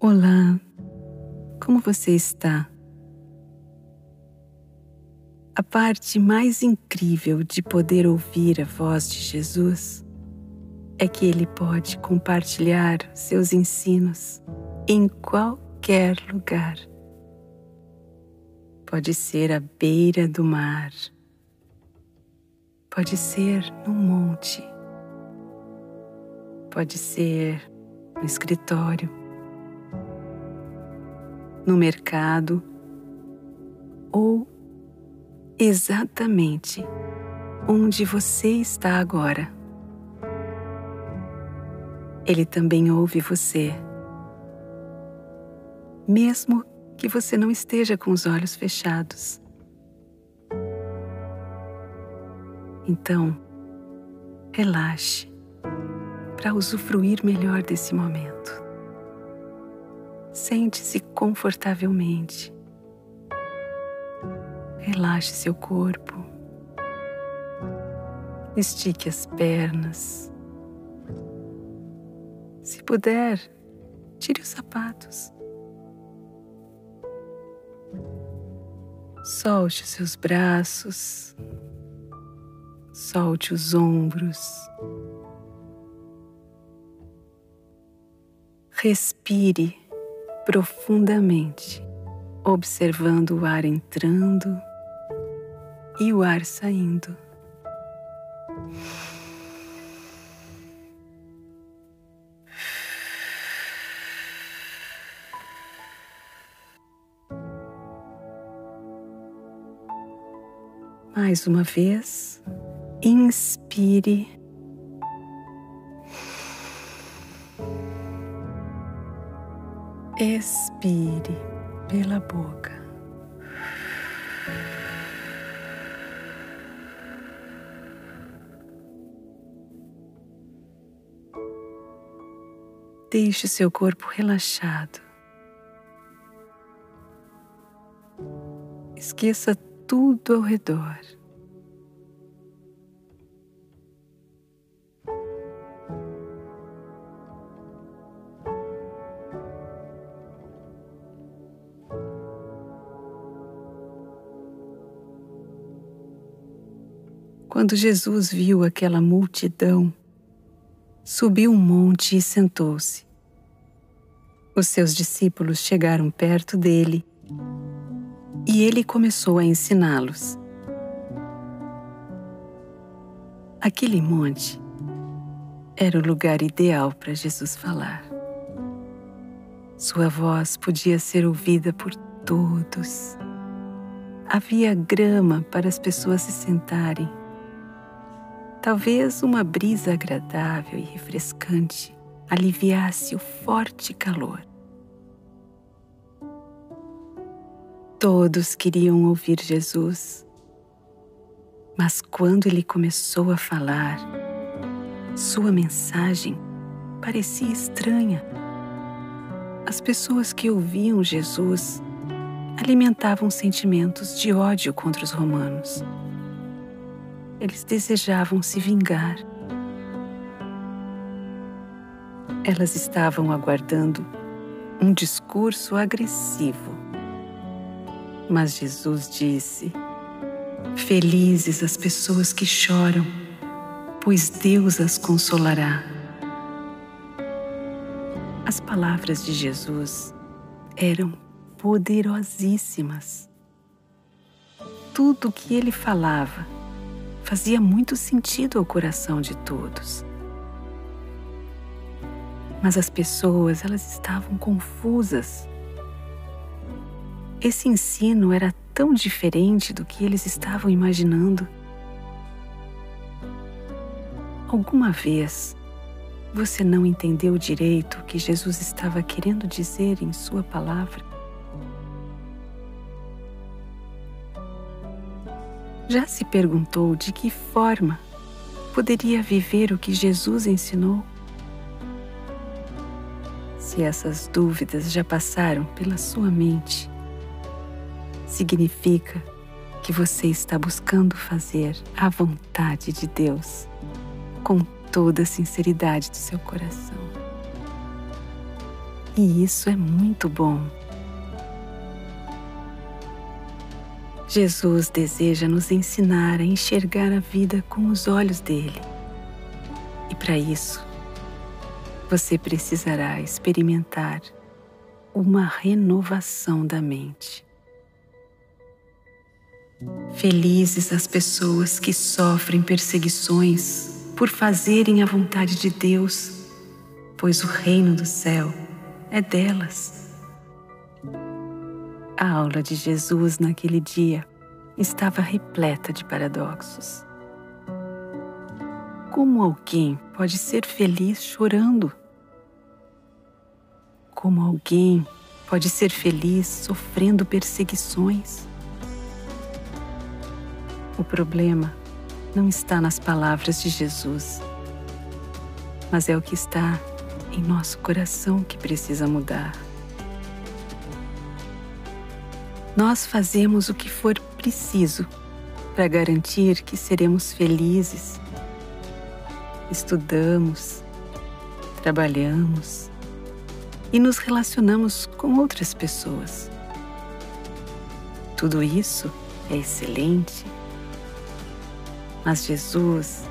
Olá, como você está? A parte mais incrível de poder ouvir a voz de Jesus é que ele pode compartilhar seus ensinos em qualquer lugar. Pode ser à beira do mar, pode ser no monte, pode ser no escritório no mercado ou exatamente onde você está agora. Ele também ouve você, mesmo que você não esteja com os olhos fechados. Então, relaxe para usufruir melhor desse momento. Sente-se confortavelmente. Relaxe seu corpo. Estique as pernas. Se puder, tire os sapatos. Solte os seus braços. Solte os ombros. Respire profundamente, observando o ar entrando e o ar saindo. Mais uma vez, inspire Expire pela boca. Deixe seu corpo relaxado. Esqueça tudo ao redor. Quando Jesus viu aquela multidão, subiu um monte e sentou-se. Os seus discípulos chegaram perto dele e ele começou a ensiná-los. Aquele monte era o lugar ideal para Jesus falar. Sua voz podia ser ouvida por todos. Havia grama para as pessoas se sentarem Talvez uma brisa agradável e refrescante aliviasse o forte calor. Todos queriam ouvir Jesus, mas quando ele começou a falar, sua mensagem parecia estranha. As pessoas que ouviam Jesus alimentavam sentimentos de ódio contra os romanos. Eles desejavam se vingar. Elas estavam aguardando um discurso agressivo. Mas Jesus disse: Felizes as pessoas que choram, pois Deus as consolará. As palavras de Jesus eram poderosíssimas. Tudo o que ele falava fazia muito sentido ao coração de todos. Mas as pessoas, elas estavam confusas. Esse ensino era tão diferente do que eles estavam imaginando. Alguma vez você não entendeu direito o que Jesus estava querendo dizer em Sua palavra? Já se perguntou de que forma poderia viver o que Jesus ensinou? Se essas dúvidas já passaram pela sua mente, significa que você está buscando fazer a vontade de Deus com toda a sinceridade do seu coração. E isso é muito bom. Jesus deseja nos ensinar a enxergar a vida com os olhos dele. E para isso, você precisará experimentar uma renovação da mente. Felizes as pessoas que sofrem perseguições por fazerem a vontade de Deus, pois o reino do céu é delas. A aula de Jesus naquele dia estava repleta de paradoxos. Como alguém pode ser feliz chorando? Como alguém pode ser feliz sofrendo perseguições? O problema não está nas palavras de Jesus, mas é o que está em nosso coração que precisa mudar. Nós fazemos o que for preciso para garantir que seremos felizes. Estudamos, trabalhamos e nos relacionamos com outras pessoas. Tudo isso é excelente mas Jesus,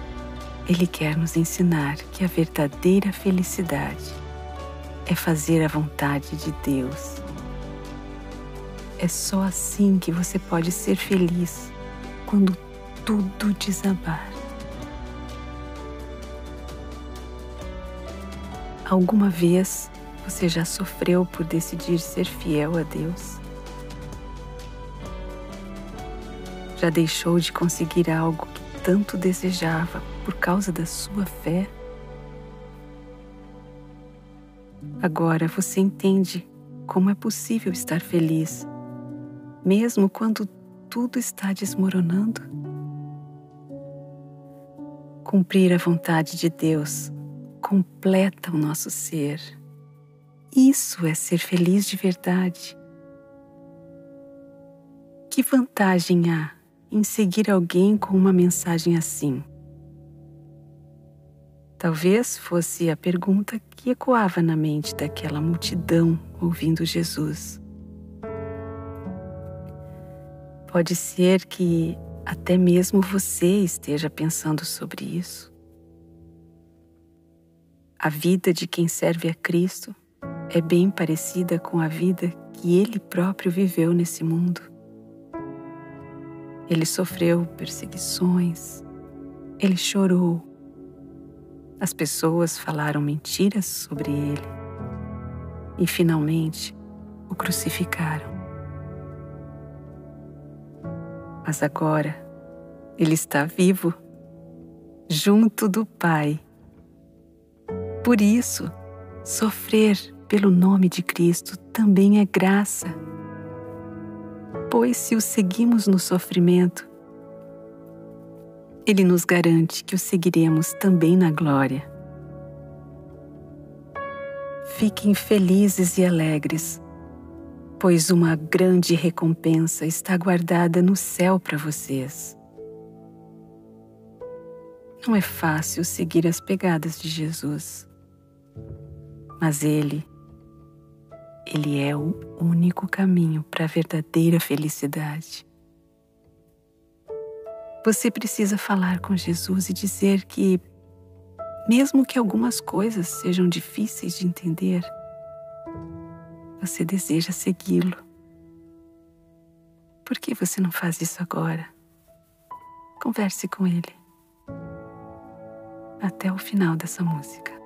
Ele quer nos ensinar que a verdadeira felicidade é fazer a vontade de Deus. É só assim que você pode ser feliz quando tudo desabar. Alguma vez você já sofreu por decidir ser fiel a Deus? Já deixou de conseguir algo que tanto desejava por causa da sua fé. Agora você entende como é possível estar feliz, mesmo quando tudo está desmoronando? Cumprir a vontade de Deus completa o nosso ser. Isso é ser feliz de verdade. Que vantagem há em seguir alguém com uma mensagem assim? Talvez fosse a pergunta que ecoava na mente daquela multidão ouvindo Jesus. Pode ser que até mesmo você esteja pensando sobre isso. A vida de quem serve a Cristo é bem parecida com a vida que ele próprio viveu nesse mundo. Ele sofreu perseguições, ele chorou. As pessoas falaram mentiras sobre ele e finalmente o crucificaram. Mas agora ele está vivo, junto do Pai. Por isso, sofrer pelo nome de Cristo também é graça pois se o seguimos no sofrimento, Ele nos garante que o seguiremos também na glória. Fiquem felizes e alegres, pois uma grande recompensa está guardada no céu para vocês. Não é fácil seguir as pegadas de Jesus, mas Ele ele é o único caminho para a verdadeira felicidade. Você precisa falar com Jesus e dizer que, mesmo que algumas coisas sejam difíceis de entender, você deseja segui-lo. Por que você não faz isso agora? Converse com ele. Até o final dessa música.